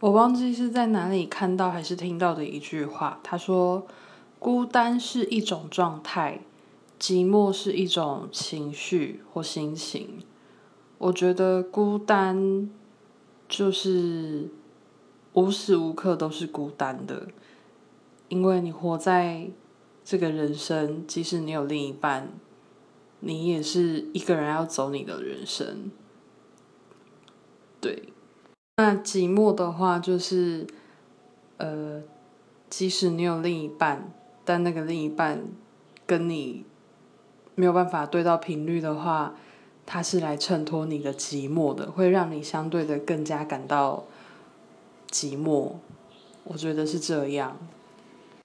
我忘记是在哪里看到还是听到的一句话，他说：“孤单是一种状态，寂寞是一种情绪或心情。”我觉得孤单就是无时无刻都是孤单的，因为你活在这个人生，即使你有另一半，你也是一个人要走你的人生。对。那寂寞的话，就是，呃，即使你有另一半，但那个另一半跟你没有办法对到频率的话，他是来衬托你的寂寞的，会让你相对的更加感到寂寞。我觉得是这样。